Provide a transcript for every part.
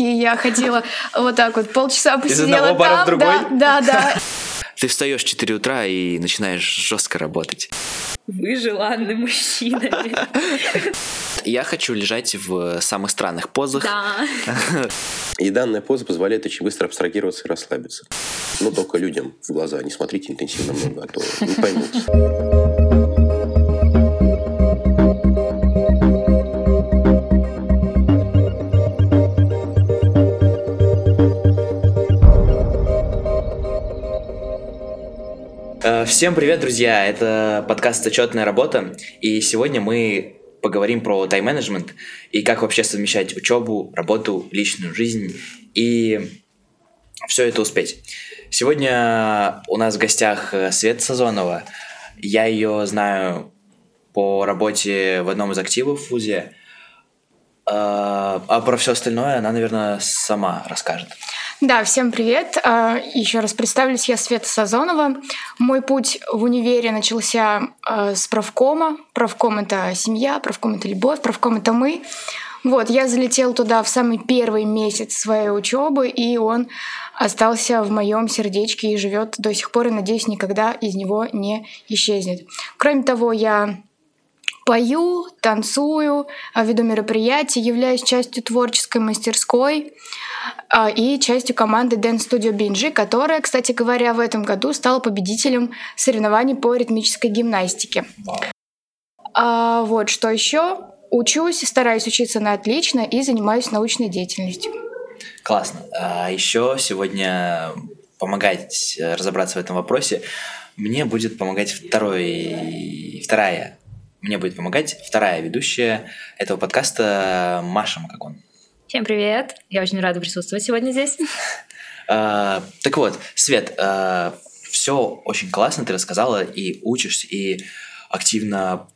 и я ходила вот так вот полчаса посидела Из одного бара там, в другой? да, да, да. Ты встаешь в 4 утра и начинаешь жестко работать. Вы желанны мужчинами. Я хочу лежать в самых странных позах. Да. И данная поза позволяет очень быстро абстрагироваться и расслабиться. Но только людям в глаза. Не смотрите интенсивно много, а то не поймут. Всем привет, друзья! Это подкаст «Отчетная работа», и сегодня мы поговорим про тайм-менеджмент и как вообще совмещать учебу, работу, личную жизнь и все это успеть. Сегодня у нас в гостях э, Света Сазонова. Я ее знаю по работе в одном из активов в ВУЗе, Э, а про все остальное она, наверное, сама расскажет. Да, всем привет. А, Еще раз представлюсь, я Света Сазонова. Мой путь в универе начался а, с правкома. Правком — это семья, правком — это любовь, правком — это мы. Вот, я залетела туда в самый первый месяц своей учебы, и он остался в моем сердечке и живет до сих пор, и, надеюсь, никогда из него не исчезнет. Кроме того, я пою, танцую, а, веду мероприятия, являюсь частью творческой мастерской а, и частью команды Dance Studio BNG, которая, кстати говоря, в этом году стала победителем соревнований по ритмической гимнастике. А, вот что еще. Учусь, стараюсь учиться на отлично и занимаюсь научной деятельностью. Классно. А еще сегодня помогать э, разобраться в этом вопросе мне будет помогать второй, вторая, мне будет помогать вторая ведущая этого подкаста Маша Макагон. Всем привет. Я очень рада присутствовать сегодня здесь. А, так вот, Свет, все очень классно ты рассказала и учишься, и активно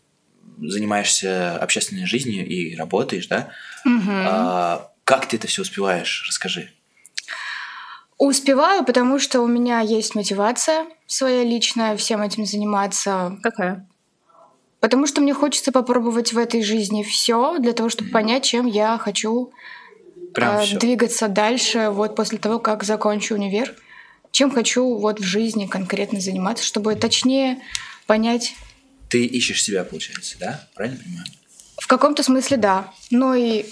занимаешься общественной жизнью и работаешь, да? А, как ты это все успеваешь? Расскажи. Успеваю, потому что у меня есть мотивация своя личная всем этим заниматься. Какая? Потому что мне хочется попробовать в этой жизни все для того, чтобы понять, чем я хочу Прям э, всё. двигаться дальше, вот после того, как закончу универ. Чем хочу вот в жизни конкретно заниматься, чтобы точнее понять. Ты ищешь себя, получается, да? Правильно понимаю? В каком-то смысле да. Но и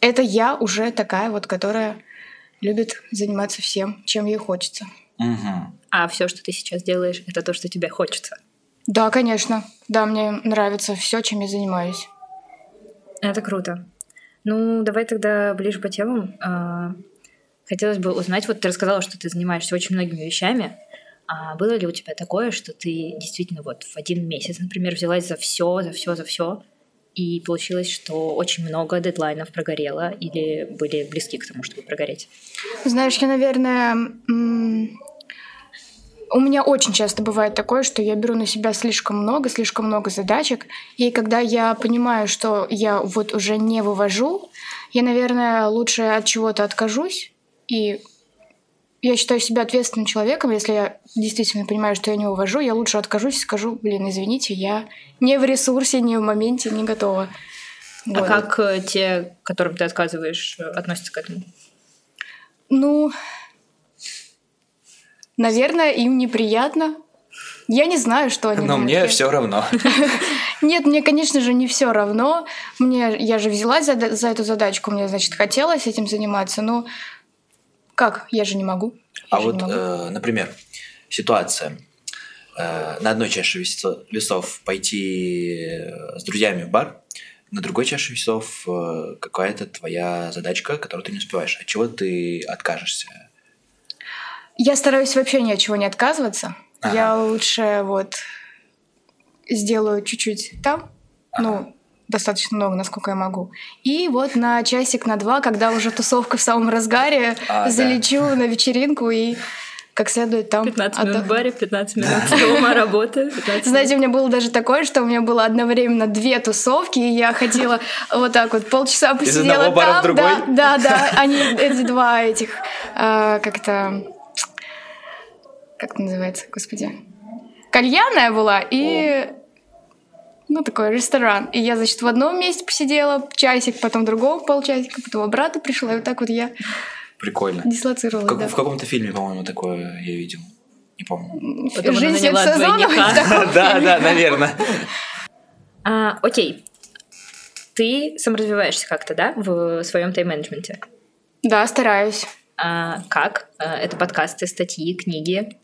это я уже такая вот, которая любит заниматься всем, чем ей хочется. Угу. А все, что ты сейчас делаешь, это то, что тебе хочется. Да, конечно. Да, мне нравится все, чем я занимаюсь. Это круто. Ну, давай тогда ближе по темам. А, Хотелось бы узнать, вот ты рассказала, что ты занимаешься очень многими вещами. А было ли у тебя такое, что ты действительно вот в один месяц, например, взялась за все, за все, за все, и получилось, что очень много дедлайнов прогорело или были близки к тому, чтобы прогореть? Знаешь, я, наверное, у меня очень часто бывает такое, что я беру на себя слишком много, слишком много задачек, и когда я понимаю, что я вот уже не вывожу, я, наверное, лучше от чего-то откажусь, и я считаю себя ответственным человеком, если я действительно понимаю, что я не увожу, я лучше откажусь и скажу, блин, извините, я не в ресурсе, не в моменте, не готова. А Вот. как э, те, которым ты отказываешь, э, относятся к этому? Ну, наверное, им неприятно. Я не знаю, что они Но думают. мне все равно. Нет, мне, конечно же, не все равно. Мне, я же взялась за, за эту задачку, мне, значит, хотелось этим заниматься. Ну, как? Я же не могу. Я А вот, могу. э, например, ситуация. Э, на одной чаше весо- весов пойти э, с друзьями в бар, на другой чаше весов э, какая-то твоя задачка, которую ты не успеваешь. От чего ты откажешься? Я стараюсь вообще ни от чего не отказываться. Ага. Я лучше вот сделаю чуть-чуть там, ну, достаточно много, насколько я могу. И вот на часик, на два, когда уже тусовка в самом разгаре, А, да. залечу на вечеринку и как следует там 15 минут в отдохну. баре, 15 минут дома, работа. 15 Знаете, у меня было даже такое, что у меня было одновременно две тусовки, и я ходила вот так вот полчаса посидела одного бара в там. другой? Да, да, да. Они эти два этих а, как-то как это называется, господи, кальянная была и ну, такой ресторан. И я, значит, в одном месте посидела часик, потом в другом полчасика, потом обратно пришла, и вот так вот я Прикольно. дислоцировалась, Как- да. В каком-то фильме, по-моему, такое я видел. Не помню. Потом она Жизнь наняла Света Сазоновой двойника. в таком Да, да, наверное. А, окей. Ты саморазвиваешься как-то, да, в своем тайм-менеджменте? Да, стараюсь. А, как? А, это подкасты, статьи, книги.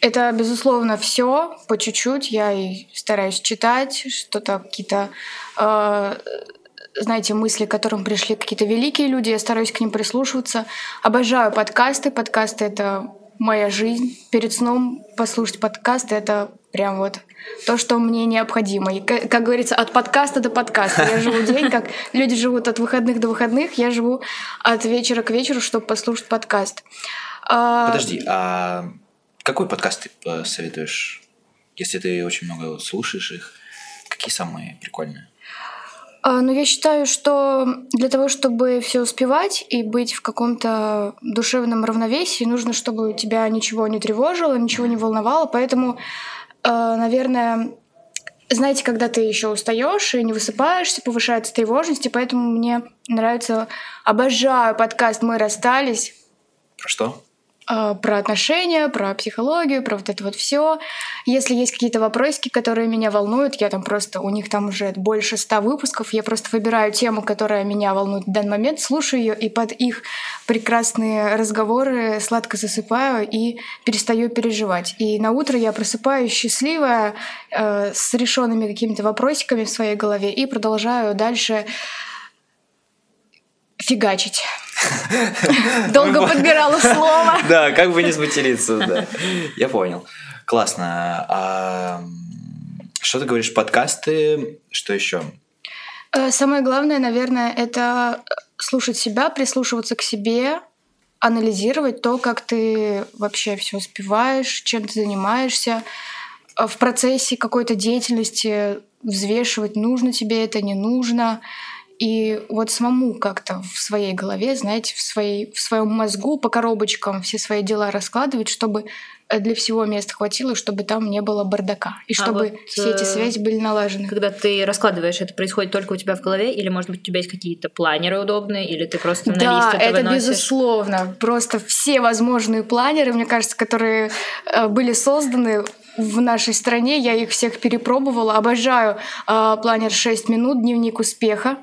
Это, безусловно, все по чуть-чуть. Я и стараюсь читать что-то, какие-то, э, знаете, мысли, к которым пришли какие-то великие люди. Я стараюсь к ним прислушиваться. Обожаю подкасты. Подкасты — это моя жизнь. Перед сном послушать подкасты — это прям вот то, что мне необходимо. И, как, как говорится, от подкаста до подкаста. Я живу день, как люди живут от выходных до выходных, я живу от вечера к вечеру, чтобы послушать подкаст. А, Подожди, а какой подкаст ты посоветуешь, если ты очень много вот слушаешь их? Какие самые прикольные? А, Ну, я считаю, что для того, чтобы все успевать и быть в каком-то душевном равновесии, нужно, чтобы тебя ничего не тревожило, ничего не волновало. Поэтому, э, наверное, знаете, когда ты еще устаешь и не высыпаешься, повышается тревожность, и поэтому мне нравится, обожаю подкаст «Мы расстались», Про что? Э, про отношения, про психологию, про вот это вот все. Если есть какие-то вопросики, которые меня волнуют, я там просто, у них там уже больше ста выпусков, я просто выбираю тему, которая меня волнует в данный момент, слушаю ее, и под их прекрасные разговоры сладко засыпаю и перестаю переживать. И на утро я просыпаюсь счастливая, э, с решенными какими-то вопросиками в своей голове и продолжаю дальше фигачить. Долго подбирала слово. Да, как бы не сматериться, да. Я понял. Классно. А, что ты говоришь, подкасты? Что еще? Э, Самое главное, наверное, это слушать себя, прислушиваться к себе, анализировать то, как ты вообще все успеваешь, чем ты занимаешься. Э, В процессе какой-то деятельности взвешивать, нужно тебе это, не нужно. И вот самому как-то в своей голове, знаете, в, своей, в своем мозгу по коробочкам все свои дела раскладывать, чтобы э, для всего места хватило, чтобы там не было бардака. И А чтобы вот, все эти э, связи были налажены. Когда ты раскладываешь, это происходит только у тебя в голове, или, может быть, у тебя есть какие-то планеры удобные, или ты просто на Да, лист это, это выносишь? безусловно. Просто все возможные планеры, мне кажется, которые э, были созданы в нашей стране, я их всех перепробовала. Обожаю э, планер 6 минут, дневник успеха.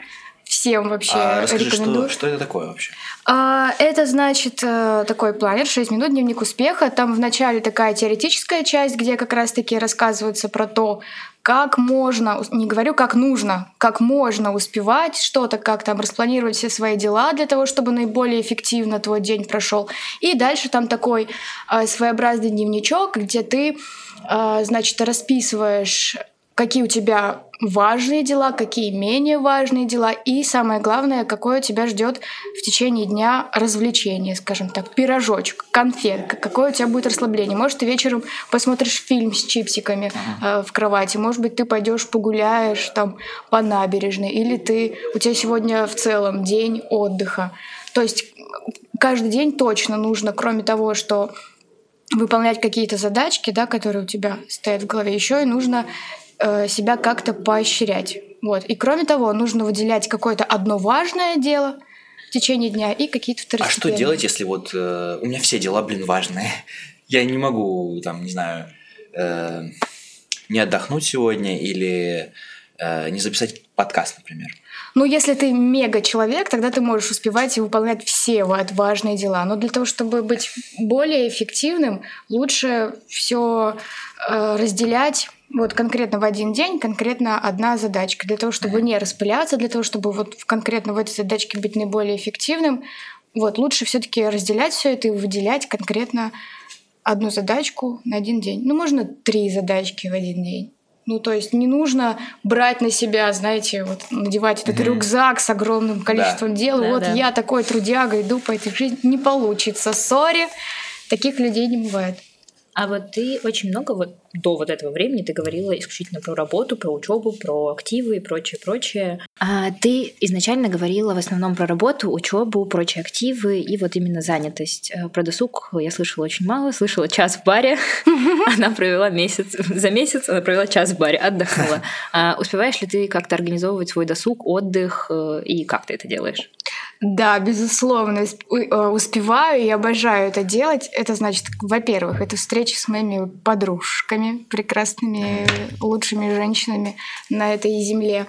Всем вообще А, расскажи, рекомендую. что, что это такое вообще? А, Это значит э, такой планер 6 минут дневник успеха. Там в начале такая теоретическая часть, где как раз-таки рассказывается про то, как можно, не говорю как нужно, как можно успевать что-то, как там распланировать все свои дела для того, чтобы наиболее эффективно твой день прошел. И дальше там такой э, своеобразный дневничок, где ты, э, значит, расписываешь какие у тебя важные дела, какие менее важные дела, и самое главное, какое тебя ждет в течение дня развлечение, скажем так, пирожочек, конфетка, какое у тебя будет расслабление. Может, ты вечером посмотришь фильм с чипсиками э, в кровати, может быть, ты пойдешь погуляешь там по набережной, или ты у тебя сегодня в целом день отдыха. То есть каждый день точно нужно, кроме того, что выполнять какие-то задачки, да, которые у тебя стоят в голове, еще и нужно э, себя как-то поощрять. Вот. И кроме того, нужно выделять какое-то одно важное дело в течение дня и какие-то А что второстепенные. делать, если вот э, у меня все дела, блин, важные? Я не могу, там, не знаю, э, не отдохнуть сегодня или э, не записать подкаст, например. Ну, если ты мега человек, тогда ты можешь успевать и выполнять все вот важные дела. Но для того, чтобы быть более эффективным, лучше все разделять вот конкретно в один день, конкретно одна задачка. Для того, чтобы не распыляться, для того, чтобы вот в- конкретно в этой задачке быть наиболее эффективным, вот лучше все-таки разделять все это и выделять конкретно одну задачку на один день. Ну, можно три задачки в один день. Ну, то есть не нужно брать на себя, знаете, вот надевать этот Мгм. рюкзак с огромным количеством дел. Да, вот да. я такой трудяга, иду по этой жизни. Не получится. Сори, таких людей не бывает. А вот ты очень много вот до вот этого времени ты говорила исключительно про работу, про учебу, про активы и прочее, прочее. А ты изначально говорила в основном про работу, учебу, прочие активы и вот именно занятость. Э, про досуг я слышала очень мало, слышала час в баре. Она провела месяц, за месяц она провела час в баре, отдохнула. А успеваешь ли ты как-то организовывать свой досуг, отдых э, и как ты это делаешь? Да, безусловно, э, успеваю и обожаю это делать. Это значит, во-первых, это встречи с моими подружками, прекрасными, лучшими женщинами на этой земле,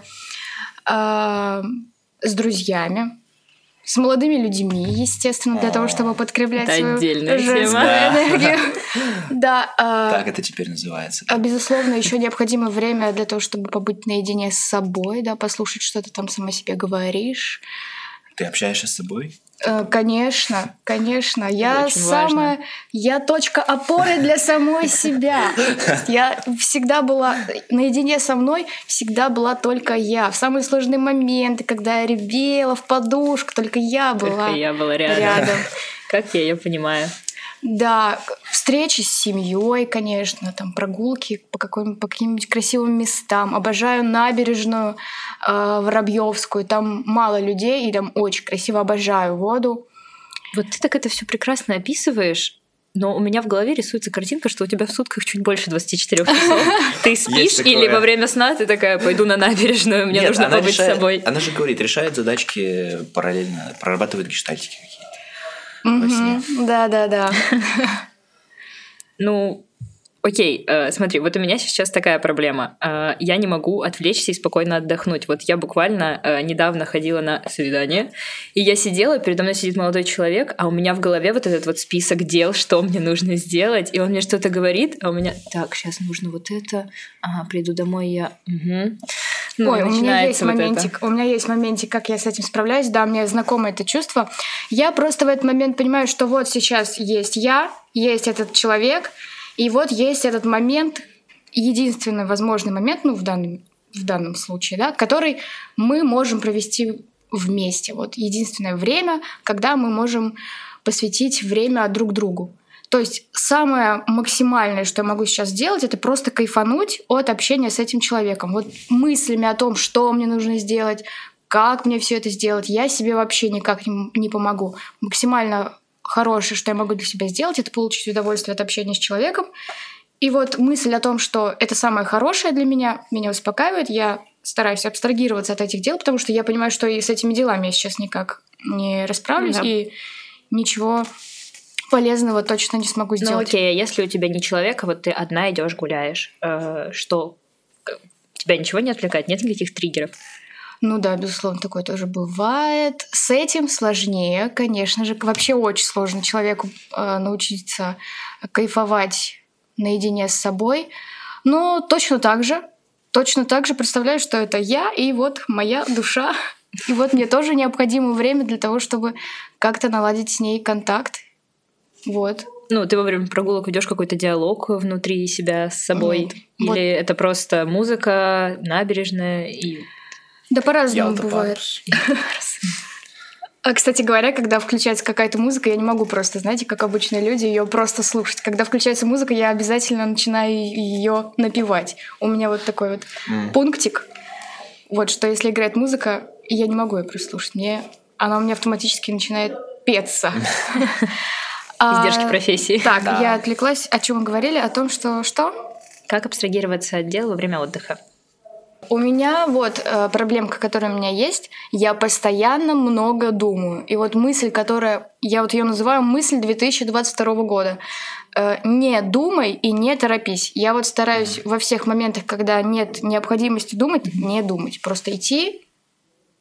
а, с друзьями, с молодыми людьми, естественно, для того, чтобы подкреплять это свою женскую тема. энергию. Да. Так это теперь называется. А, безусловно, еще необходимо время для того, чтобы побыть наедине с собой, да, послушать, что ты там сама себе говоришь. Ты общаешься с собой? Э, конечно, конечно. Я Очень самая, важно. я точка опоры для самой себя. Я всегда была наедине со мной, всегда была только я. В самые сложные моменты, когда я ревела в подушку, только я была. Только я была рядом. рядом. Как я ее понимаю. Да, встречи с семьей, конечно, там прогулки по, какой, по каким-нибудь красивым местам. Обожаю набережную э, Воробьевскую. Там мало людей, и там очень красиво. Обожаю воду. Вот ты так это все прекрасно описываешь, но у меня в голове рисуется картинка, что у тебя в сутках чуть больше 24 часов. Ты спишь или во время сна ты такая, пойду на набережную, мне Нет, нужно побыть с собой. Она же говорит, решает задачки параллельно, прорабатывает гештальтики какие-то. Во сне. Мгм. Да, да, да. Ну, окей, э, смотри, вот у меня сейчас такая проблема. Э, я не могу отвлечься и спокойно отдохнуть. Вот я буквально э, недавно ходила на свидание, и я сидела, передо мной сидит молодой человек, а у меня в голове вот этот вот список дел, что мне нужно сделать, и он мне что-то говорит, а у меня, так, сейчас нужно вот это, ага, приду домой, я... мгм». Ну, Ой, у меня есть вот это. моментик, у меня есть моментик, как я с этим справляюсь. Да, мне знакомо это чувство. Я просто в этот момент понимаю, что вот сейчас есть я, есть этот человек, и вот есть этот момент, единственный возможный момент, ну, в данном, в данном случае, да, который мы можем провести вместе. Вот единственное время, когда мы можем посвятить время друг другу. То есть самое максимальное, что я могу сейчас сделать, это просто кайфануть от общения с этим человеком. Вот мыслями о том, что мне нужно сделать, как мне все это сделать, я себе вообще никак не, не помогу. Максимально хорошее, что я могу для себя сделать, это получить удовольствие от общения с человеком. И вот мысль о том, что это самое хорошее для меня, меня успокаивает. Я стараюсь абстрагироваться от этих дел, потому что я понимаю, что и с этими делами я сейчас никак не расправлюсь, Да. и ничего полезного точно не смогу Ну сделать. окей, а если у тебя не человек, а вот ты одна идешь гуляешь, э, что тебя ничего не отвлекает, нет никаких триггеров? Ну да, безусловно, такое тоже бывает. С этим сложнее, конечно же. Вообще очень сложно человеку э, научиться кайфовать наедине с собой. Но точно так же, точно так же представляю, что это я и вот моя душа. И вот мне тоже необходимо время для того, чтобы как-то наладить с ней контакт. Вот. Ну, ты во время прогулок ведешь какой-то диалог внутри себя с собой? Нет. Или Вот. это просто музыка, набережная и... Да по-разному Ялта бывает. А, кстати говоря, когда включается какая-то музыка, я не могу просто, знаете, как обычные люди, ее просто слушать. Когда включается музыка, я обязательно начинаю ее напевать. У меня вот такой вот М. пунктик. Вот что если играет музыка, я не могу ее прослушать. Мне она у меня автоматически начинает петься. А, Издержки профессии. Так, я отвлеклась. О чем мы говорили? О том, что что? Как абстрагироваться от дел во время отдыха? У меня вот э, проблемка, которая у меня есть, я постоянно много думаю. И вот мысль, которая, я вот ее называю мысль 2022 года. Э, не думай и не торопись. Я вот стараюсь во всех моментах, когда нет необходимости думать, не думать. Просто идти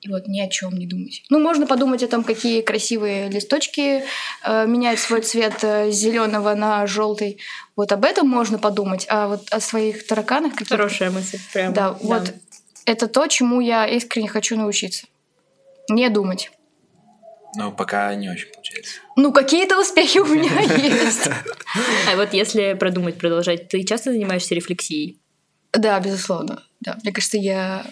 и вот ни о чем не думать. Ну, можно подумать о том, какие красивые листочки э, меняют свой цвет с зеленого на желтый. Вот об этом можно подумать, а вот о своих тараканах каких-то Хорошая мысль. Прям, да, вот это то, чему я искренне хочу научиться. Не думать. Ну, пока не очень получается. Ну, какие-то успехи у меня есть. А вот если продумать, продолжать, ты часто занимаешься рефлексией? Да, безусловно. Да, мне кажется, я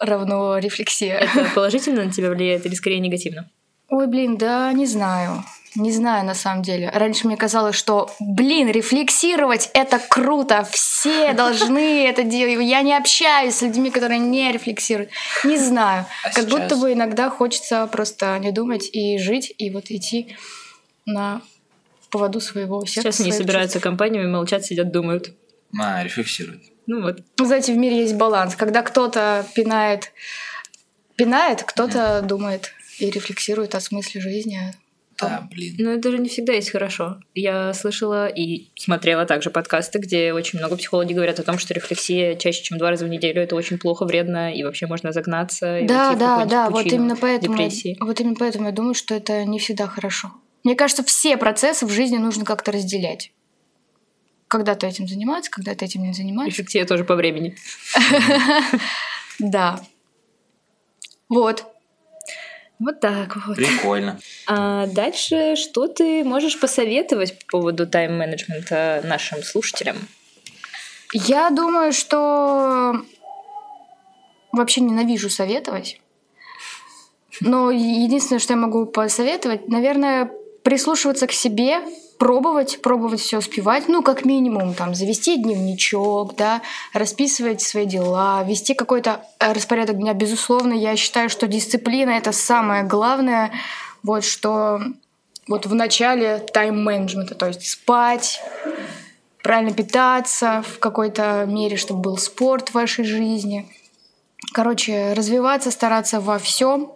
равно рефлексия. Это положительно на тебя влияет или скорее негативно? Ой, блин, да, не знаю. Не знаю, на самом деле. Раньше мне казалось, что, блин, рефлексировать — это круто. Все должны это делать. Я не общаюсь с людьми, которые не рефлексируют. Не знаю. А как сейчас? будто бы иногда хочется просто не думать и жить, и вот идти на поводу своего сердца. Сейчас они собираются компаниями, молчат, сидят, думают. А, рефлексирует. Ну вот. Знаете, в мире есть баланс. Когда кто-то пинает, пинает, кто-то думает и рефлексирует о смысле жизни. Да, блин. Но это же не всегда есть хорошо. Я слышала и смотрела также подкасты, где очень много психологи говорят о том, что рефлексия чаще, чем два раза в неделю, это очень плохо, вредно, и вообще можно загнаться. и Да, уйти в да, да, вот именно поэтому, депрессии. вот именно поэтому я думаю, что это не всегда хорошо. Мне кажется, все процессы в жизни нужно как-то разделять. Когда ты этим занимаешься, когда ты этим не занимаешься. Рефлексия тоже по времени. Да. Вот. Вот так вот. Прикольно. А дальше что ты можешь посоветовать по поводу тайм-менеджмента нашим слушателям? Я думаю, что вообще ненавижу советовать. Но единственное, что я могу посоветовать, наверное, прислушиваться к себе, пробовать, пробовать все успевать, ну, как минимум, там, завести дневничок, да, расписывать свои дела, вести какой-то э, распорядок дня. Безусловно, я считаю, что дисциплина — это самое главное, вот что вот в начале тайм-менеджмента, то есть спать, правильно питаться в какой-то мере, чтобы был спорт в вашей жизни. Короче, развиваться, стараться во всем,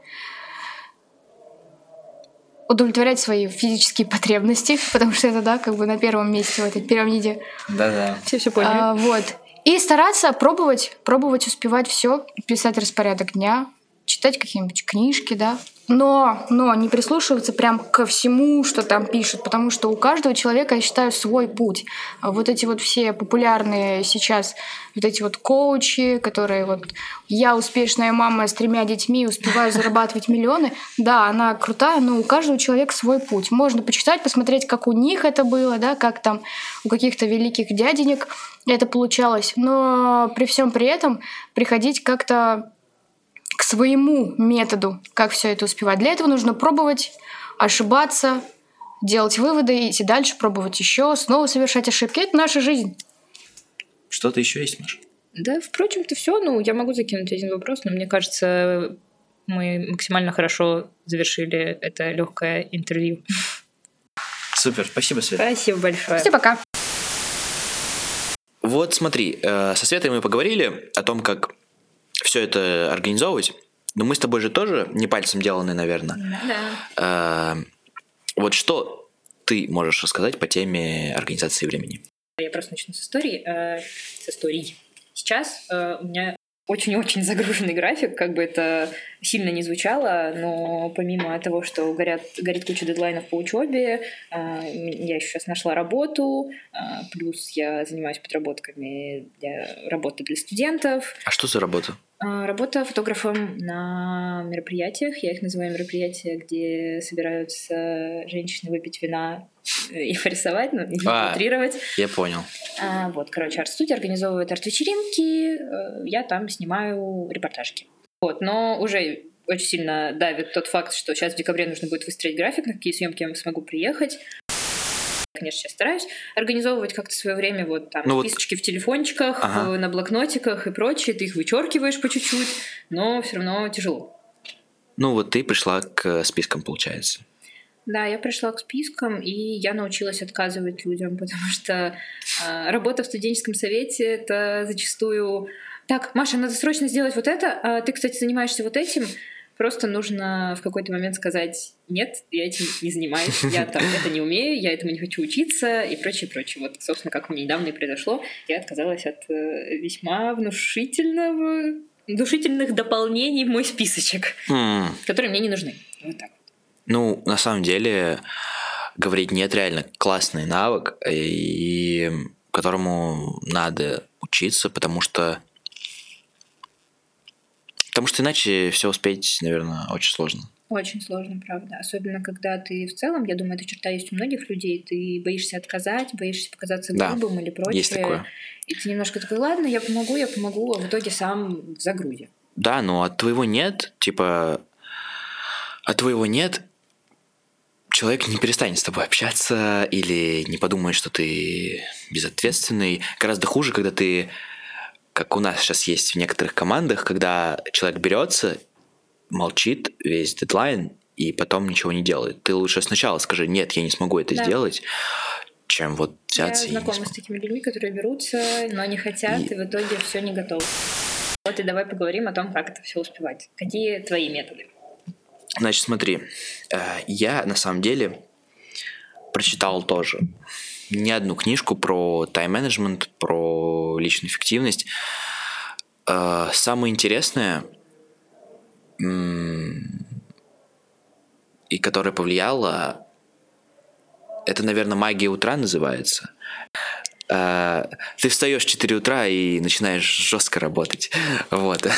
удовлетворять свои физические потребности, потому что это, да, как бы на первом месте в этой пирамиде. Да-да. Все все поняли. А, вот. И стараться пробовать, пробовать успевать все, писать распорядок дня, читать какие-нибудь книжки, да. Но, но не прислушиваться прям ко всему, что там пишут, потому что у каждого человека, я считаю, свой путь. А Вот эти вот все популярные сейчас, вот эти вот коучи, которые вот я успешная мама с тремя детьми, успеваю зарабатывать миллионы, да, она крутая, но у каждого человека свой путь. Можно почитать, посмотреть, как у них это было, да, как там у каких-то великих дяденек это получалось. Но при всем при этом приходить как-то к своему методу, как все это успевать. Для этого нужно пробовать, ошибаться, делать выводы, идти дальше, пробовать еще, снова совершать ошибки. Это наша жизнь. Что-то еще есть, Маша? Да, впрочем-то все. Ну, я могу закинуть один вопрос, но мне кажется, мы максимально хорошо завершили это легкое интервью. Супер, спасибо, Свет. Спасибо большое. Все, пока. Вот смотри, э, со Светой мы поговорили о том, как все это организовывать. Но мы с тобой же тоже не пальцем деланы, наверное. Да. Э, Вот что ты можешь рассказать по теме организации времени? Я просто начну с истории. э, с историй. Сейчас э, у меня очень-очень загруженный график, как бы это сильно не звучало, но помимо того, что горят, горит куча дедлайнов по учебе, я еще сейчас нашла работу, плюс я занимаюсь подработками для работы для студентов, А что за работа? А, Работа фотографом на мероприятиях. Я их называю мероприятия, где собираются женщины выпить вина и порисовать, ну, и А. утрировать. Я понял. А, вот, короче, арт-студия организовывает арт-вечеринки, э, я там снимаю репортажки. Вот, но уже очень сильно давит тот факт, что сейчас в декабре нужно будет выстроить график, на какие съемки я смогу приехать. Конечно, сейчас стараюсь организовывать как-то свое время, вот там Ну вот- списочки в телефончиках, Ага. э, на блокнотиках и прочее, ты их вычеркиваешь по чуть-чуть, но все равно тяжело. Ну вот ты пришла к спискам, получается. Да, я пришла к спискам, и я научилась отказывать людям, потому что э, работа в студенческом совете это зачастую так, Маша, надо срочно сделать вот это, а ты, кстати, занимаешься вот этим. Просто нужно в какой-то момент сказать, нет, я этим не занимаюсь, я там это не умею, я этому не хочу учиться и прочее, прочее. Вот, собственно, как меня недавно и произошло, я отказалась от э, весьма внушительного, внушительных дополнений в мой списочек, М, которые мне не нужны. Вот так. Ну, на самом деле, говорить нет реально классный навык, и которому надо учиться, потому что потому что иначе все успеть, наверное, очень сложно. Очень сложно, правда. Особенно, когда ты в целом, я думаю, эта черта есть у многих людей, ты боишься отказать, боишься показаться Да, грубым или прочее. Есть такое. И ты немножко такой, ладно, я помогу, я помогу, а в итоге сам в загрузе. Да, но от твоего нет, типа, от твоего нет, человек не перестанет с тобой общаться или не подумает, что ты безответственный. Гораздо хуже, когда ты, как у нас сейчас есть в некоторых командах, когда человек берется, молчит весь дедлайн и потом ничего не делает. Ты лучше сначала скажи, нет, я не смогу это Да. сделать, чем вот взяться Я и знакома с такими людьми, которые берутся, но не хотят, И- и, в итоге все не готовы. Вот и давай поговорим о том, как это все успевать. Какие твои методы? Значит, смотри, э, я на самом деле прочитал тоже не одну книжку про тайм-менеджмент, про личную эффективность. Э, Самое интересное, и которое повлияло, это, наверное, магия утра называется. Э, Ты встаешь в 4 утра и начинаешь жестко работать. Вот.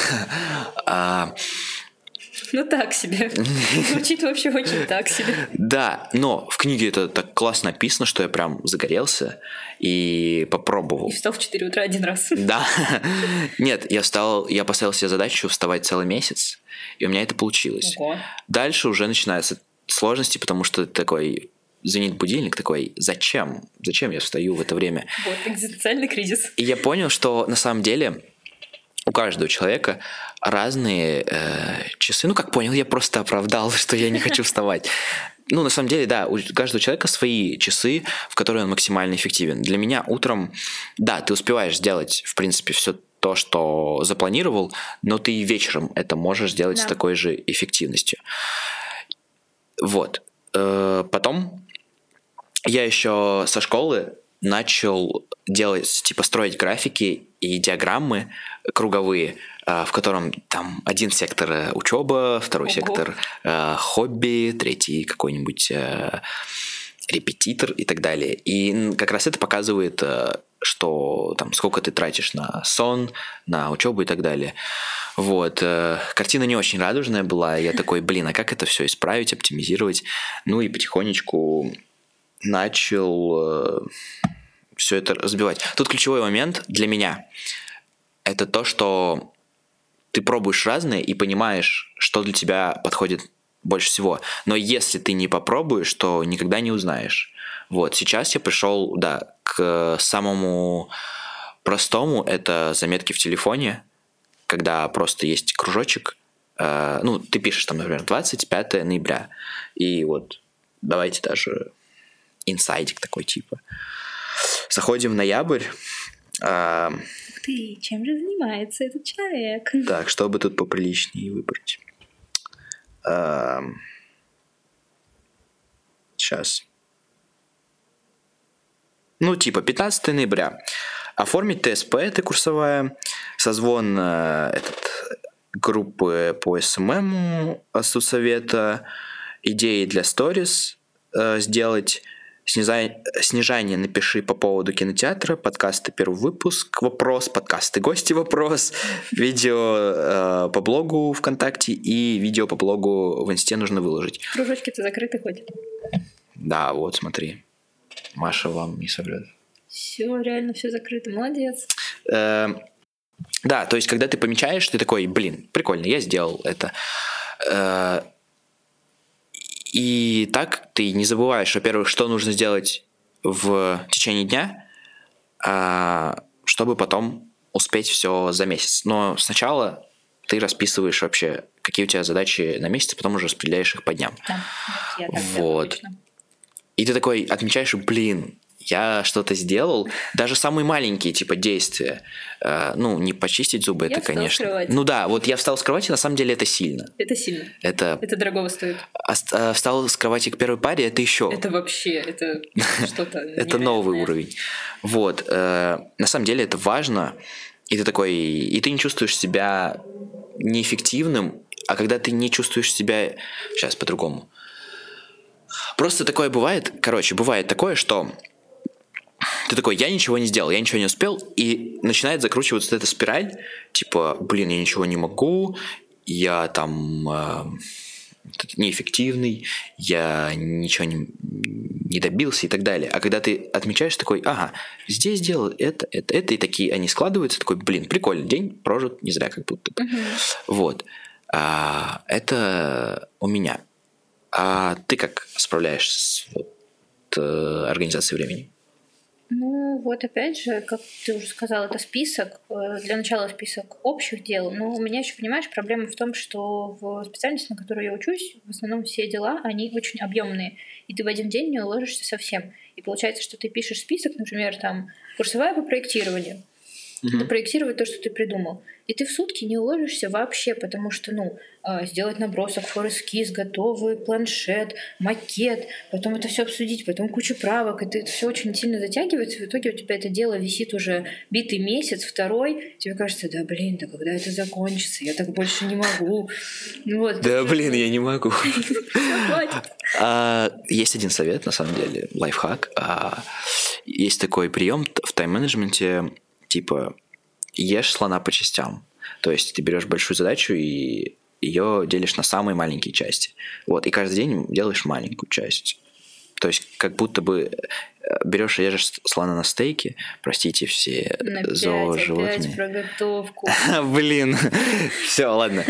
Ну так себе. Звучит вообще очень так себе. Да, но в книге это так классно описано, что я прям загорелся и попробовал. И встал в 4 утра один раз. Да. Нет, я встал, я поставил себе задачу вставать целый месяц, и у меня это получилось. Ого. Дальше уже начинаются сложности, потому что такой звенит будильник, такой, зачем? Зачем я встаю в это время? Вот, экзистенциальный кризис. И я понял, что на самом деле каждого человека разные э, часы. Ну, как понял, я просто оправдал, что я не хочу вставать. Ну, на самом деле, да, у каждого человека свои часы, в которые он максимально эффективен. Для меня утром, да, ты успеваешь сделать, в принципе, все то, что запланировал, но ты и вечером это можешь сделать с Да. такой же эффективностью. Вот. Э, Потом я еще со школы начал делать, типа, строить графики и диаграммы круговые, а, в котором там один сектор э, учеба, второй Ого. сектор э, хобби, третий какой-нибудь э, репетитор и так далее. И как раз это показывает, э, что там сколько ты тратишь на сон, на учебу и так далее. Вот. э, Картина не очень радужная была. Я такой, блин, а как это все исправить, оптимизировать? Ну и потихонечку начал все это разбивать. Тут ключевой момент для меня это то, что ты пробуешь разные и понимаешь, что для тебя подходит больше всего. Но если ты не попробуешь, то никогда не узнаешь. Вот, сейчас я пришел, да, к самому простому, это заметки в телефоне, когда просто есть кружочек, э, ну, ты пишешь там, например, 25 ноября, и вот давайте даже инсайдик такой типа. Заходим в ноябрь, а, Ты, чем же занимается этот человек? так, чтобы тут поприличнее выбрать. сейчас. Ну, типа, 15 ноября. Оформить ТСП, это курсовая, созвон э, этот, группы по SMM Совета, идеи для сторис э, сделать, снижай- снижание напиши по поводу кинотеатра, подкасты первый выпуск, вопрос, подкасты гости вопрос, видео э, по блогу ВКонтакте и видео по блогу в Инсте нужно выложить. Кружочки-то закрыты хоть? Да, вот смотри, Маша вам не соврет. Все, реально все закрыто. Молодец. Э, Да, то есть, когда ты помечаешь, ты такой, блин, прикольно, я сделал это. Э, И так ты не забываешь, во-первых, что нужно сделать в течение дня, а, чтобы потом успеть все за месяц. Но сначала ты расписываешь вообще, какие у тебя задачи на месяц, а потом уже распределяешь их по дням. Да, вот Вот. И ты такой отмечаешь, блин, я что-то сделал, даже самые маленькие типа действия, э, ну не почистить зубы, Я это конечно. Ну да, вот я встал с кровати, на самом деле это сильно. Это сильно. Это Это дорого стоит. а а встал с кровати к первой паре, это еще. Это вообще, это что-то Это новый уровень. Вот. э, на самом деле это важно. И ты такой, и ты не чувствуешь себя неэффективным, а когда ты не чувствуешь себя... Сейчас по-другому. Просто такое бывает, короче, бывает такое, что ты такой, я ничего не сделал, я ничего не успел, и начинает закручиваться эта спираль, типа, блин, я ничего не могу, я там э, неэффективный, я ничего не, не добился и так далее. А когда ты отмечаешь такой, ага, здесь сделал это, это, это, и такие они складываются, такой, блин, прикольный день прожит не зря как будто бы. Вот. А, это у меня. А ты как справляешься с вот, э, организацией времени? Ну, вот опять же, как ты уже сказал, это список. Э, для начала список общих дел. Но у меня еще, понимаешь, проблема в том, что в специальности, на которую я учусь, в основном все дела, они очень объемные. И ты в один день не уложишься совсем. И получается, что ты пишешь список, например, там, курсовая по проектированию. Мгм. Допроектировать то, что ты придумал. И ты в сутки не уложишься вообще, потому что, ну, а, сделать набросок, форескиз, готовый планшет, макет, потом это все обсудить, потом куча правок, и это все очень сильно затягивается, в итоге у тебя это дело висит уже битый месяц, второй, тебе кажется, да блин, да когда это закончится, я так больше не могу. Ну Вот. Да, блин, я не могу. Хватит. А, Есть один совет, на самом деле, лайфхак. А, Есть такой прием в тайм-менеджменте, типа, ешь слона по частям. То есть ты берешь большую задачу и ее делишь на самые маленькие части. Вот, и каждый день делаешь маленькую часть. То есть как будто бы э, берешь и режешь слона на стейке, простите все На пять, зооживотные. опять про готовку. Блин, все, ладно.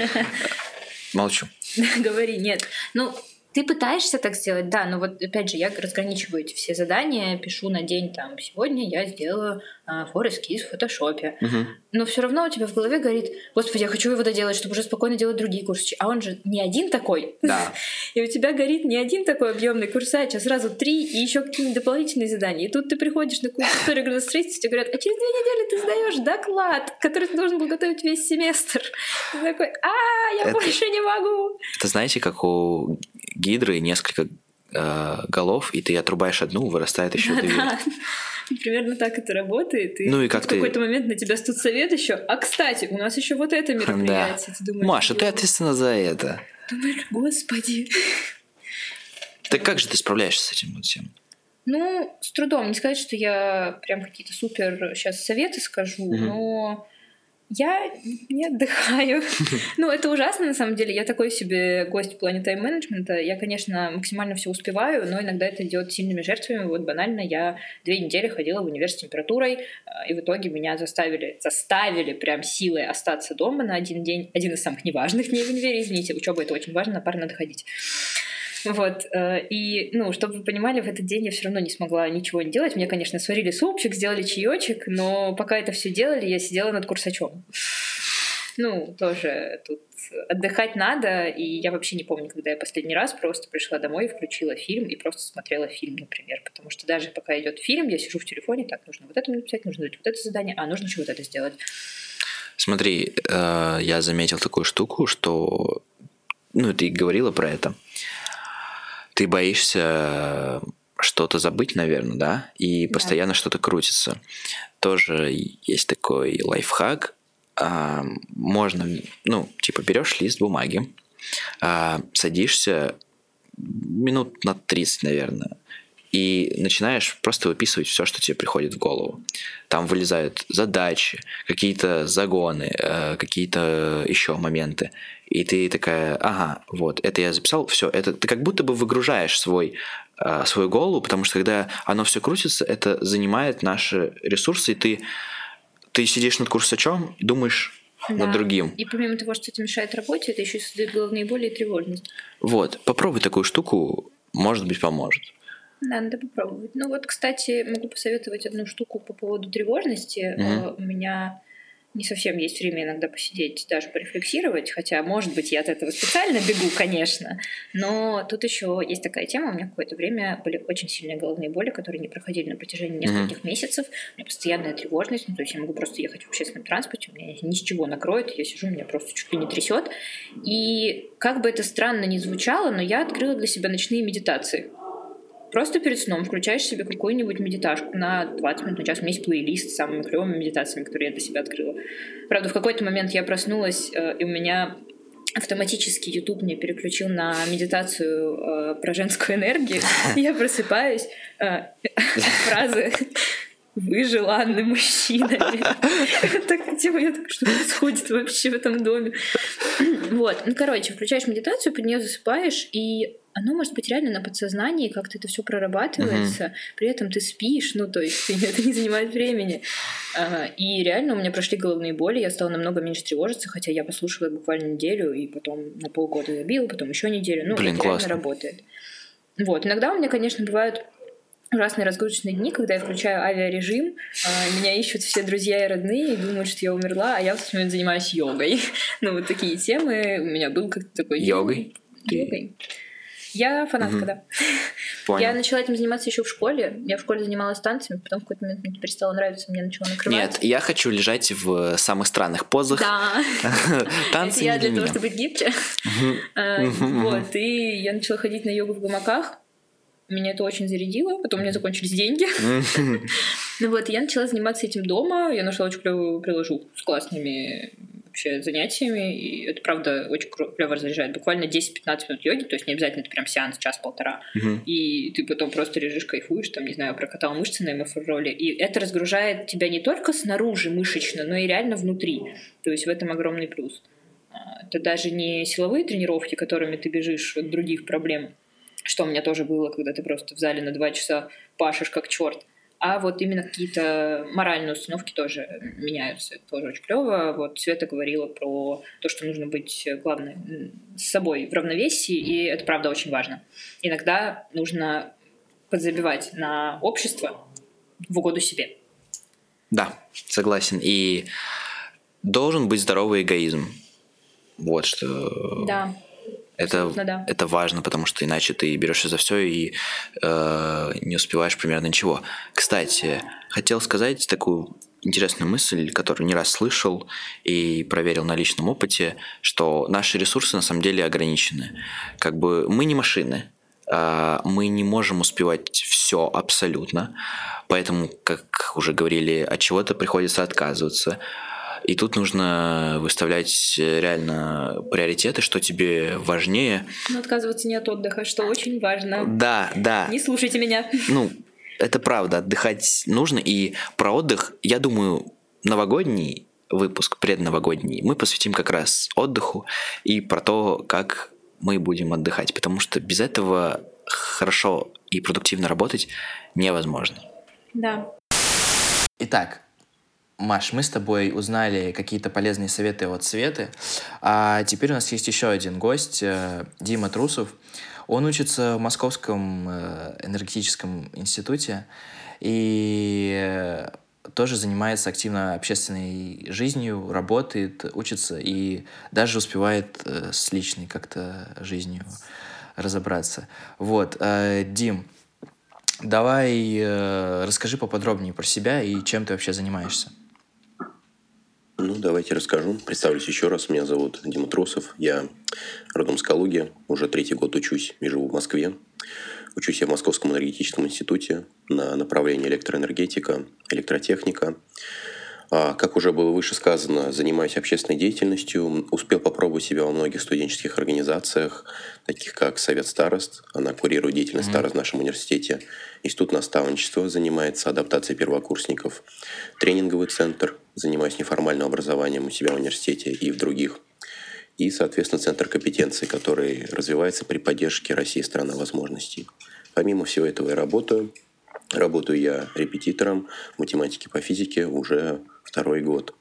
Молчу. Говори, нет. Ну, ты пытаешься так сделать, да, но вот опять же, я разграничиваю эти все задания, пишу на день там, сегодня я сделаю а, форескиз в фотошопе. Мгм. Но все равно у тебя в голове говорит, господи, я хочу его доделать, чтобы уже спокойно делать другие курсы. А он же не один такой. Да. И у тебя горит не один такой объемный курсач, а сразу три и еще какие-нибудь дополнительные задания. И тут ты приходишь на курс истории градостроительства, тебе говорят, а через две недели ты сдаешь доклад, который ты должен был готовить весь семестр. Ты такой, а, я больше не могу. Это знаете, как у гидры несколько э, голов, и ты отрубаешь одну, вырастает еще две. Да, примерно так это работает. И Ну и как в ты- какой-то момент на тебя студсовет еще. А кстати, у нас еще вот это мероприятие. Ты думаешь, Маша, ты ответственна за это. Думаешь, господи. Так как же ты справляешься с этим вот всем? Ну, с трудом. Не сказать, что я прям какие-то супер сейчас советы скажу, Мгм. но я не отдыхаю. Ну, это ужасно, на самом деле. Я такой себе гость в плане тайм-менеджмента. Я, конечно, максимально все успеваю, но иногда это делать сильными жертвами. Вот банально я две недели ходила в универ с температурой, а, и в итоге меня заставили, заставили прям силой остаться дома на один день. Один из самых неважных дней в универе, извините. Учеба это очень важно, на пары надо ходить. Вот, э, и, ну, чтобы вы понимали, в этот день я все равно не смогла ничего не делать. Мне, конечно, сварили супчик, сделали чаечек, но пока это все делали, я сидела над курсачом. Ну, тоже тут отдыхать надо, и я вообще не помню, когда я последний раз просто пришла домой, включила фильм и просто смотрела фильм, например, потому что даже пока идет фильм, я сижу в телефоне, так, нужно вот это написать, нужно вот это задание, а нужно еще вот это сделать. Смотри, э, я заметил такую штуку, что... Ну, ты говорила про это. Ты боишься что-то забыть, наверное, да? И Да. постоянно что-то крутится. Тоже есть такой лайфхак. А, Можно, ну, типа, берешь лист бумаги, а, садишься минут на 30, наверное, и начинаешь просто выписывать все, что тебе приходит в голову. Там вылезают задачи, какие-то загоны, э, какие-то еще моменты. И ты такая, ага, вот, это я записал, все, это ты как будто бы выгружаешь свой, э, свою голову, потому что когда оно все крутится, это занимает наши ресурсы, и ты, ты сидишь над курсачом и думаешь над Да. другим. И помимо того, что это мешает работе, это еще создает головные боли и тревожность. Вот, попробуй такую штуку, может быть, поможет. Надо попробовать. Ну вот, кстати, могу посоветовать одну штуку по поводу тревожности. Э, У меня не совсем есть время иногда посидеть, даже порефлексировать, хотя, может быть, я от этого специально бегу, конечно, но тут еще есть такая тема, у меня какое-то время были очень сильные головные боли, которые не проходили на протяжении нескольких месяцев, у меня постоянная тревожность, ну, то есть я могу просто ехать в общественном транспорте, у меня ни с чего накроет, я сижу, меня просто чуть ли не трясет, и как бы это странно ни звучало, но я открыла для себя ночные медитации. Просто перед сном включаешь себе какую-нибудь медиташку на 20 минут, на час. У меня есть плейлист с самыми клевыми медитациями, которые я для себя открыла. Правда, в какой-то момент я проснулась, э, и у меня автоматически YouTube мне переключил на медитацию э, про женскую энергию. Я просыпаюсь, э, фразы «Вы желанны мужчинами». Так, типа, я так, что происходит вообще в этом доме? Вот, ну, короче, включаешь медитацию, под нее засыпаешь, и оно может быть реально на подсознании, как-то это все прорабатывается, uh-huh. при этом ты спишь, ну, то есть это не занимает времени. А, и реально у меня прошли головные боли, я стала намного меньше тревожиться, хотя я послушала буквально неделю, и потом на полгода забила, потом еще неделю. Ну, Блин, это классно. реально работает. Вот, иногда у меня, конечно, бывают ужасные разгрузочные дни, когда я включаю авиарежим, а, меня ищут все друзья и родные и думают, что я умерла, а я в этот момент занимаюсь йогой. ну, вот такие темы. У меня был как-то такой... Йогой? Йогой. Я фанатка, угу. да. Понял. Я начала этим заниматься еще в школе. Я в школе занималась танцами, потом в какой-то момент мне перестало нравиться, мне начало накрывать. Нет, я хочу лежать в самых странных позах. Да. Танцы Я для того, чтобы быть гибче. А, вот, и я начала ходить на йогу в гамаках. Меня это очень зарядило, потом у меня закончились деньги. Ну вот, я начала заниматься этим дома, я нашла очень клевую приложуху с классными вообще занятиями, и это, правда, очень клево разряжает. Буквально 10-15 минут йоги, то есть не обязательно это прям сеанс час-полтора, uh-huh. и ты потом просто лежишь, кайфуешь, там, не знаю, прокатал мышцы на МФР-роле, и это разгружает тебя не только снаружи мышечно, но и реально внутри, то есть в этом огромный плюс. А, это даже не силовые тренировки, которыми ты бежишь от других проблем, что у меня тоже было, когда ты просто в зале на два часа пашешь как черт. А вот именно какие-то моральные установки тоже меняются. Это тоже очень клево. Вот Света говорила про то, что нужно быть, главное, с собой в равновесии, и это правда очень важно. Иногда нужно подзабивать на общество в угоду себе. Да, согласен. И должен быть здоровый эгоизм. Вот что... Да. Это, да. это важно, потому что иначе ты берешься за все и э, не успеваешь примерно ничего. Кстати, хотел сказать такую интересную мысль, которую не раз слышал и проверил на личном опыте, что наши ресурсы на самом деле ограничены. Как бы мы не машины, э, мы не можем успевать все абсолютно, поэтому, как уже говорили, от чего-то приходится отказываться. И тут нужно выставлять э, реально приоритеты, что тебе важнее. Но отказываться не от отдыха, что очень важно. Да, да. Не слушайте меня. Ну, это правда, отдыхать нужно. И про отдых, я думаю, новогодний выпуск, предновогодний, мы посвятим как раз отдыху и про то, как мы будем отдыхать. Потому что без этого хорошо и продуктивно работать невозможно. Да. Итак, Маш, мы с тобой узнали какие-то полезные советы от Светы, а теперь у нас есть еще один гость, э, Дима Трусов. Он учится в Московском э, энергетическом институте и э, тоже занимается активно общественной жизнью, работает, учится и даже успевает с личной как-то жизнью разобраться. Вот, Дим, давай расскажи поподробнее про себя и чем ты вообще занимаешься. Ну, давайте расскажу. Представлюсь еще раз. Меня зовут Дима Тросов. Я родом с Калуги. Уже третий год учусь и живу в Москве. Учусь я в Московском энергетическом институте на направлении электроэнергетика, электротехника. А, как уже было выше сказано, занимаюсь общественной деятельностью. Успел попробовать себя во многих студенческих организациях, таких как Совет старост. Она курирует деятельность mm-hmm. старост в нашем университете. Институт наставничества занимается адаптацией первокурсников. Тренинговый центр занимаюсь неформальным образованием у себя в университете и в других. И, соответственно, Центр компетенций, который развивается при поддержке России страны возможностей. Помимо всего этого я работаю. Работаю я репетитором математики по физике уже второй год.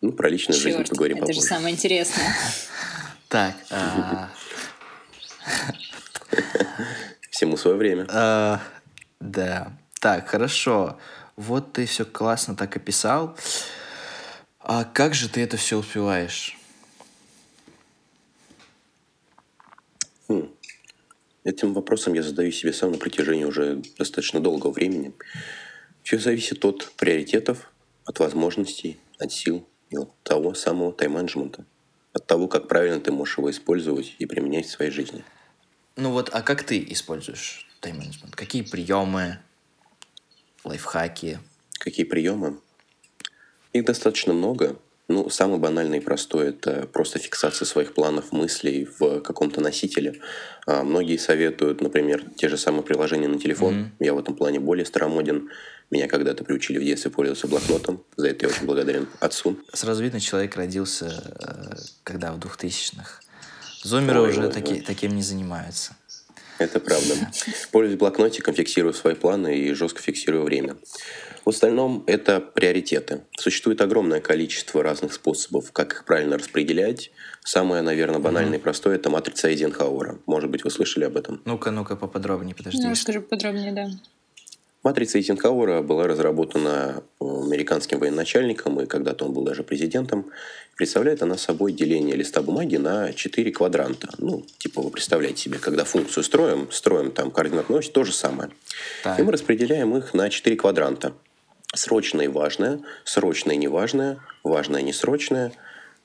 Ну, про личную Черт, жизнь поговорим это попозже. Это же самое интересное. Так. А, Всему свое время. А, да. Так, хорошо. Вот ты все классно так описал. А как же ты это все успеваешь? Этим вопросом я задаю себе сам на протяжении уже достаточно долгого времени. Все зависит от приоритетов, от возможностей, от сил и от того самого тайм-менеджмента. От того, как правильно ты можешь его использовать и применять в своей жизни. Ну вот, а как ты используешь тайм-менеджмент? Какие приемы, лайфхаки? Какие приемы? Их достаточно много. Ну, самый банальный и простой – это просто фиксация своих планов, мыслей в каком-то носителе. А многие советуют, например, те же самые приложения на телефон. Mm-hmm. Я в этом плане более старомоден. Меня когда-то приучили в детстве пользоваться блокнотом. За это я очень благодарен отцу. Сразу видно, человек родился, э, когда в 2000-х. Зумеры Ой, уже таки, таким не занимаются. Это правда. Пользуюсь блокнотиком, фиксирую свои планы и жестко фиксирую время. В остальном это приоритеты. Существует огромное количество разных способов, как их правильно распределять. Самое, наверное, банальное и простое – это матрица Эйзенхауэра. Может быть, вы слышали об этом? Ну-ка, ну-ка, поподробнее, подожди. Ну, расскажи подробнее, да. Матрица Эйзенхауэра была разработана э, американским военачальником, и когда-то он был даже президентом. Представляет она собой деление листа бумаги на четыре квадранта. Ну, типа вы представляете себе, когда функцию строим, строим там координатную ось, то же самое. Так. И мы распределяем их на четыре квадранта. Срочное и важное, срочное и неважное, важное и несрочное.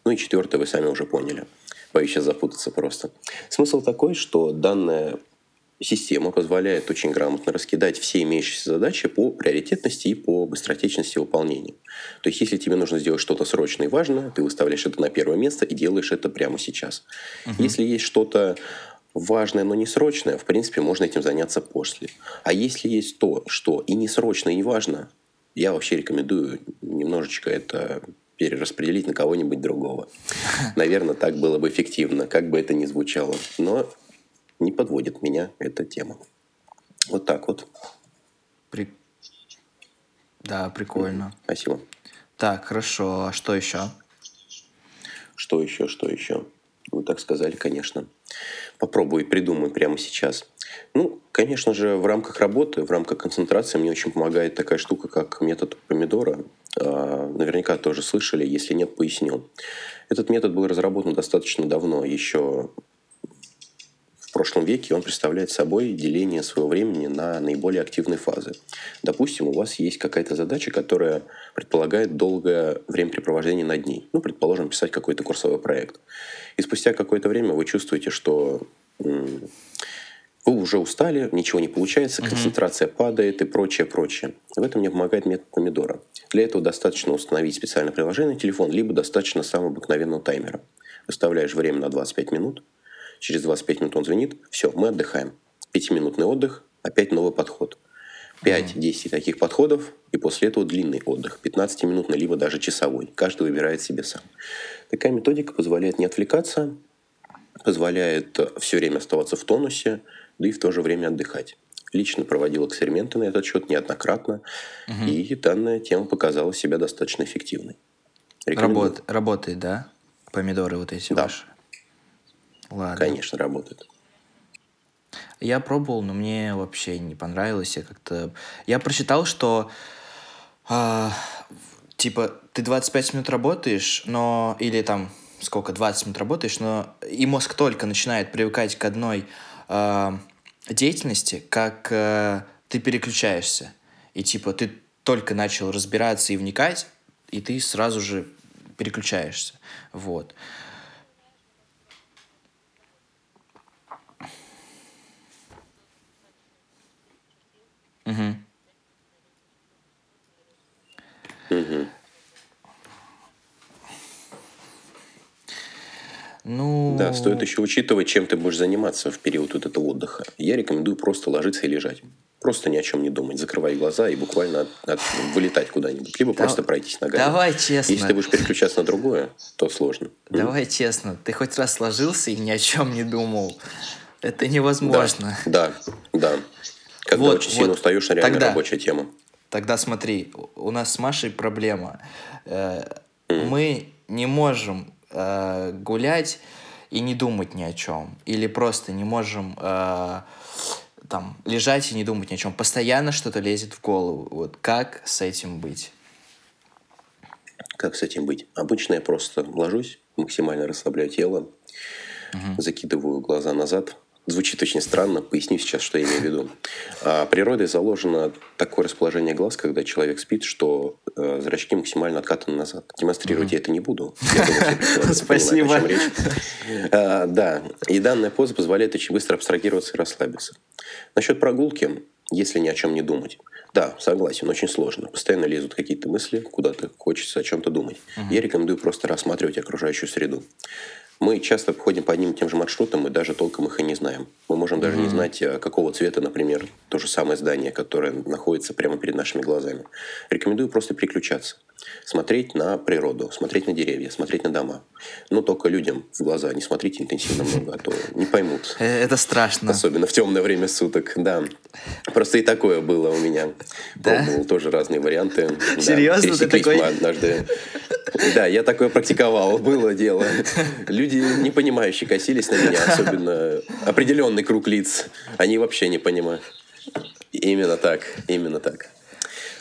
Ну и четвертое вы сами уже поняли. Боюсь сейчас запутаться просто. Смысл такой, что данная система позволяет очень грамотно раскидать все имеющиеся задачи по приоритетности и по быстротечности выполнения. То есть, если тебе нужно сделать что-то срочное и важное, ты выставляешь это на первое место и делаешь это прямо сейчас. Угу. Если есть что-то важное, но не срочное, в принципе, можно этим заняться после. А если есть то, что и не срочно, и не важно, я вообще рекомендую немножечко это перераспределить на кого-нибудь другого. Наверное, так было бы эффективно, как бы это ни звучало. Но не подводит меня эта тема. Вот так вот. При... Да, прикольно. Спасибо. Так, хорошо. А что еще? Что еще, что еще? Вы так сказали, конечно. Попробую придумаю прямо сейчас. Ну, конечно же, в рамках работы, в рамках концентрации мне очень помогает такая штука, как метод помидора. А, наверняка тоже слышали, если нет, поясню. Этот метод был разработан достаточно давно, еще в прошлом веке он представляет собой деление своего времени на наиболее активные фазы. Допустим, у вас есть какая-то задача, которая предполагает долгое времяпрепровождение над ней. Ну, предположим, писать какой-то курсовой проект. И спустя какое-то время вы чувствуете, что вы уже устали, ничего не получается, концентрация mm-hmm. падает и прочее, прочее. В этом мне помогает метод помидора. Для этого достаточно установить специальное приложение на телефон, либо достаточно самого обыкновенного таймера. Выставляешь время на 25 минут, через 25 минут он звонит, все, мы отдыхаем. Пятиминутный отдых, опять новый подход. 5-10 mm-hmm. таких подходов, и после этого длинный отдых, 15-минутный, либо даже часовой. Каждый выбирает себе сам. Такая методика позволяет не отвлекаться, позволяет все время оставаться в тонусе, да и в то же время отдыхать. Лично проводил эксперименты на этот счет неоднократно, угу. и данная тема показала себя достаточно эффективной. Работ, работает, да? Помидоры вот эти да. ваши? Ладно. Конечно, работает. Я пробовал, но мне вообще не понравилось. Я как-то... Я прочитал, что э, типа ты 25 минут работаешь, но... Или там сколько, 20 минут работаешь, но и мозг только начинает привыкать к одной э, деятельности, как э, ты переключаешься. И типа ты только начал разбираться и вникать, и ты сразу же переключаешься. Вот. Угу. Угу. Ну... Да, стоит еще учитывать, чем ты будешь заниматься в период вот этого отдыха. Я рекомендую просто ложиться и лежать. Просто ни о чем не думать. Закрывай глаза и буквально от, от, вылетать куда-нибудь. Либо да, просто пройтись ногами. Давай честно. Если ты будешь переключаться на другое, то сложно. Давай mm. честно. Ты хоть раз ложился и ни о чем не думал. Это невозможно. Да, да. да. Когда вот, очень сильно вот. устаешь на реально тогда, рабочая тема. Тогда смотри, у нас с Машей проблема. Mm. Мы не можем э, гулять и не думать ни о чем. Или просто не можем э, там лежать и не думать ни о чем. Постоянно что-то лезет в голову. Вот как с этим быть? Как с этим быть? Обычно я просто ложусь, максимально расслабляю тело, угу. закидываю глаза назад, Звучит очень странно, поясню сейчас, что я имею в виду. А природой заложено такое расположение глаз, когда человек спит, что э, зрачки максимально откатаны назад. Демонстрировать mm-hmm. я это не буду. Спасибо. А, да, и данная поза позволяет очень быстро абстрагироваться и расслабиться. Насчет прогулки, если ни о чем не думать. Да, согласен, очень сложно. Постоянно лезут какие-то мысли, куда-то хочется о чем-то думать. Я рекомендую просто рассматривать окружающую среду Мы часто ходим по одним и тем же маршрутам, мы даже толком их и не знаем. Мы можем даже не знать, э, какого цвета, например, то же самое здание, которое находится прямо перед нашими глазами. Рекомендую просто переключаться. Смотреть на природу, смотреть на деревья, смотреть на дома. Но только людям в глаза не смотрите интенсивно много, а то не поймут. Э, Это страшно. Особенно в темное время суток, да. Просто и такое было у меня. Да? Пробовал тоже разные варианты. Да, Серьезно? Ты пересеклись такой? мы однажды. Да, я такое практиковал, было дело. Люди непонимающие косились на меня, особенно определенный круг лиц. Они вообще не понимают. Именно так, именно так.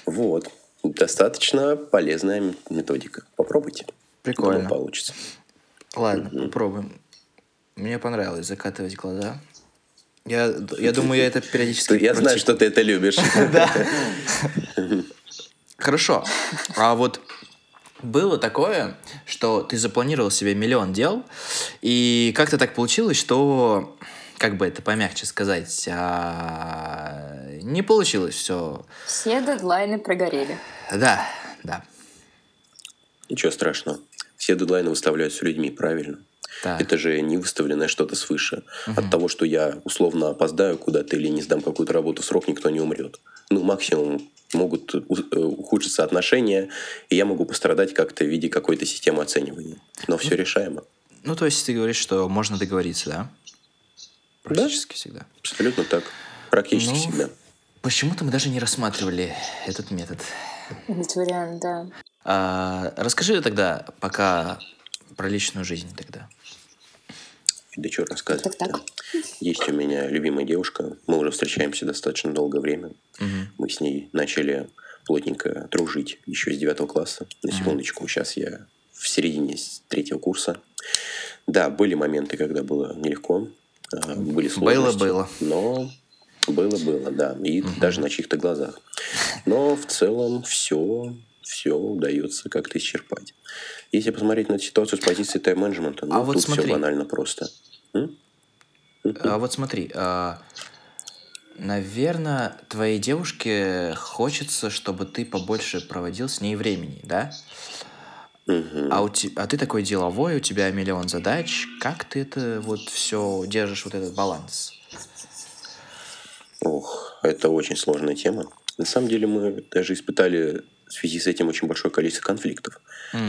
Вот. Достаточно полезная методика. Попробуйте. Прикольно. Думаю, получится. Ладно, попробуем. Мне понравилось закатывать глаза. Я, я думаю, я это периодически... Я знаю, что ты это любишь. Хорошо. А вот было такое, что ты запланировал себе миллион дел, и как-то так получилось, что, как бы это помягче сказать, а, не получилось все. Все дедлайны прогорели. Да, да. Ничего страшного. Все дедлайны выставляются людьми, правильно? Так. Это же не выставленное что-то свыше. От того, что я условно опоздаю куда-то или не сдам какую-то работу в срок, никто не умрет. Ну, максимум могут э, ухудшиться отношения, и я могу пострадать как-то в виде какой-то системы оценивания. Но все решаемо. Ну, то есть ты говоришь, что можно договориться, да? Практически всегда. Абсолютно так. Практически Ну, всегда. Почему-то мы даже не рассматривали этот метод. Этот вариант, да. А, расскажи тогда пока про личную жизнь тогда. Да что рассказывать Так-так. Есть у меня любимая девушка. Мы уже встречаемся достаточно долгое время. Мы с ней начали плотненько дружить еще с девятого класса. На секундочку, сейчас я в середине третьего курса. Да, были моменты, когда было нелегко, а, были сложности. Было-было. Но было-было, да. И даже на чьих-то глазах. Но в целом все, все удается как-то исчерпать. Если посмотреть на ситуацию с позиции тайм-менеджмента, ну, А вот тут смотри. все банально просто. М? А вот смотри, наверное, твоей девушке хочется, чтобы ты побольше проводил с ней времени, да? А, у те- а ты такой деловой, у тебя миллион задач. Как ты это вот все держишь, вот этот баланс? Ох, это очень сложная тема. На самом деле мы даже испытали в связи с этим очень большое количество конфликтов,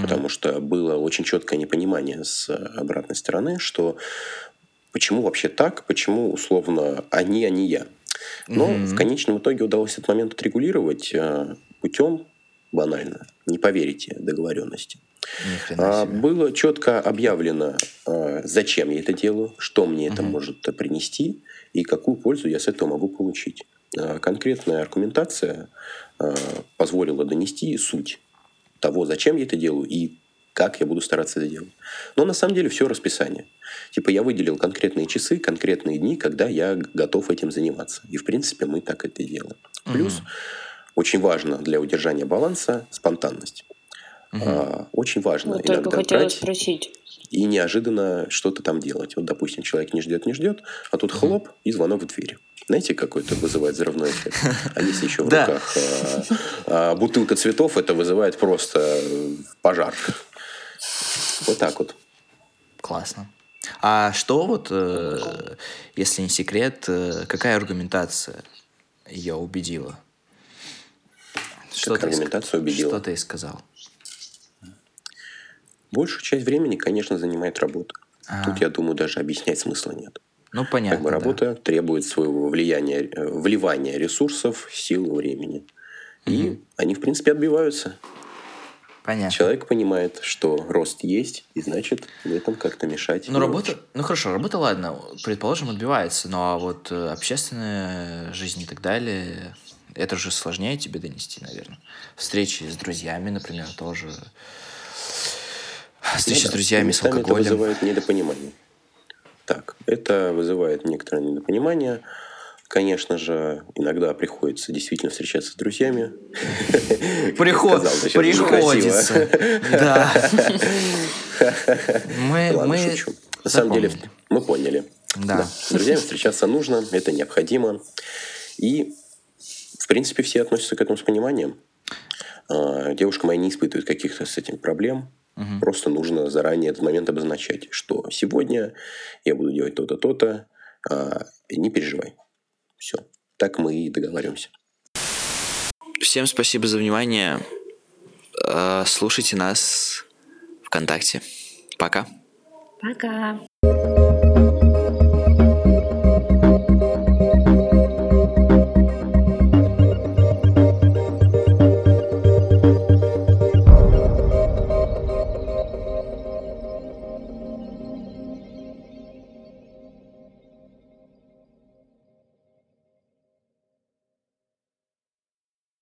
потому что было очень четкое непонимание с обратной стороны, что почему вообще так, почему условно они, а не я. Но в конечном итоге удалось этот момент отрегулировать э, путем банально, не поверите, договоренности. А. Было четко объявлено, а, зачем я это делаю, что мне это может принести и какую пользу я с этого могу получить. А, Конкретная аргументация а, позволила донести суть того, зачем я это делаю и как я буду стараться это делать. Но на самом деле все расписание. Типа я выделил конкретные часы, конкретные дни, когда я готов этим заниматься. И в принципе мы так это и делаем. Плюс очень важно для удержания баланса спонтанность. А, очень важно Вот только иногда хотела брать спросить. И неожиданно что-то там делать. Вот, допустим, человек не ждет, не ждет, а тут хлоп и звонок в дверь. Знаете, какой это вызывает взрывной эффект? А если еще в руках а, а, бутылка цветов, это вызывает просто э, пожар. Вот так вот. Классно. А что вот, э, если не секрет, э, какая аргументация ее убедила? Что ск- аргументация убедила? Что ты сказал? Большую часть времени, конечно, занимает работа. Тут, я думаю, даже объяснять смысла нет. Ну, понятно. Как бы да. работа требует своего влияния, э, вливания ресурсов, сил, времени. И они, в принципе, отбиваются. Понятно. Человек понимает, что рост есть, и значит, в этом как-то мешать. Ну, работа, очень. ну хорошо, работа, ладно, предположим, отбивается, ну а вот э, общественная жизнь и так далее, это же сложнее тебе донести, наверное. Встречи с друзьями, например, тоже. Встречи Ну с да, друзьями, с алкоголем. Это вызывает недопонимание. Так, это вызывает некоторое недопонимание. Конечно же, иногда приходится действительно встречаться с друзьями. Приход, Сказал, да, приходится. Да. Мы, Ладно, мы шучу. На самом деле, мы поняли. Да. С друзьями встречаться нужно, это необходимо. И, в принципе, все относятся к этому с пониманием. А, Девушка моя не испытывает каких-то с этим проблем. Мгм. Просто нужно заранее этот момент обозначать, что сегодня я буду делать то-то, то-то, а, не переживай. Все. Так мы и договариваемся. Всем спасибо за внимание. Э, Слушайте нас ВКонтакте. Пока. Пока.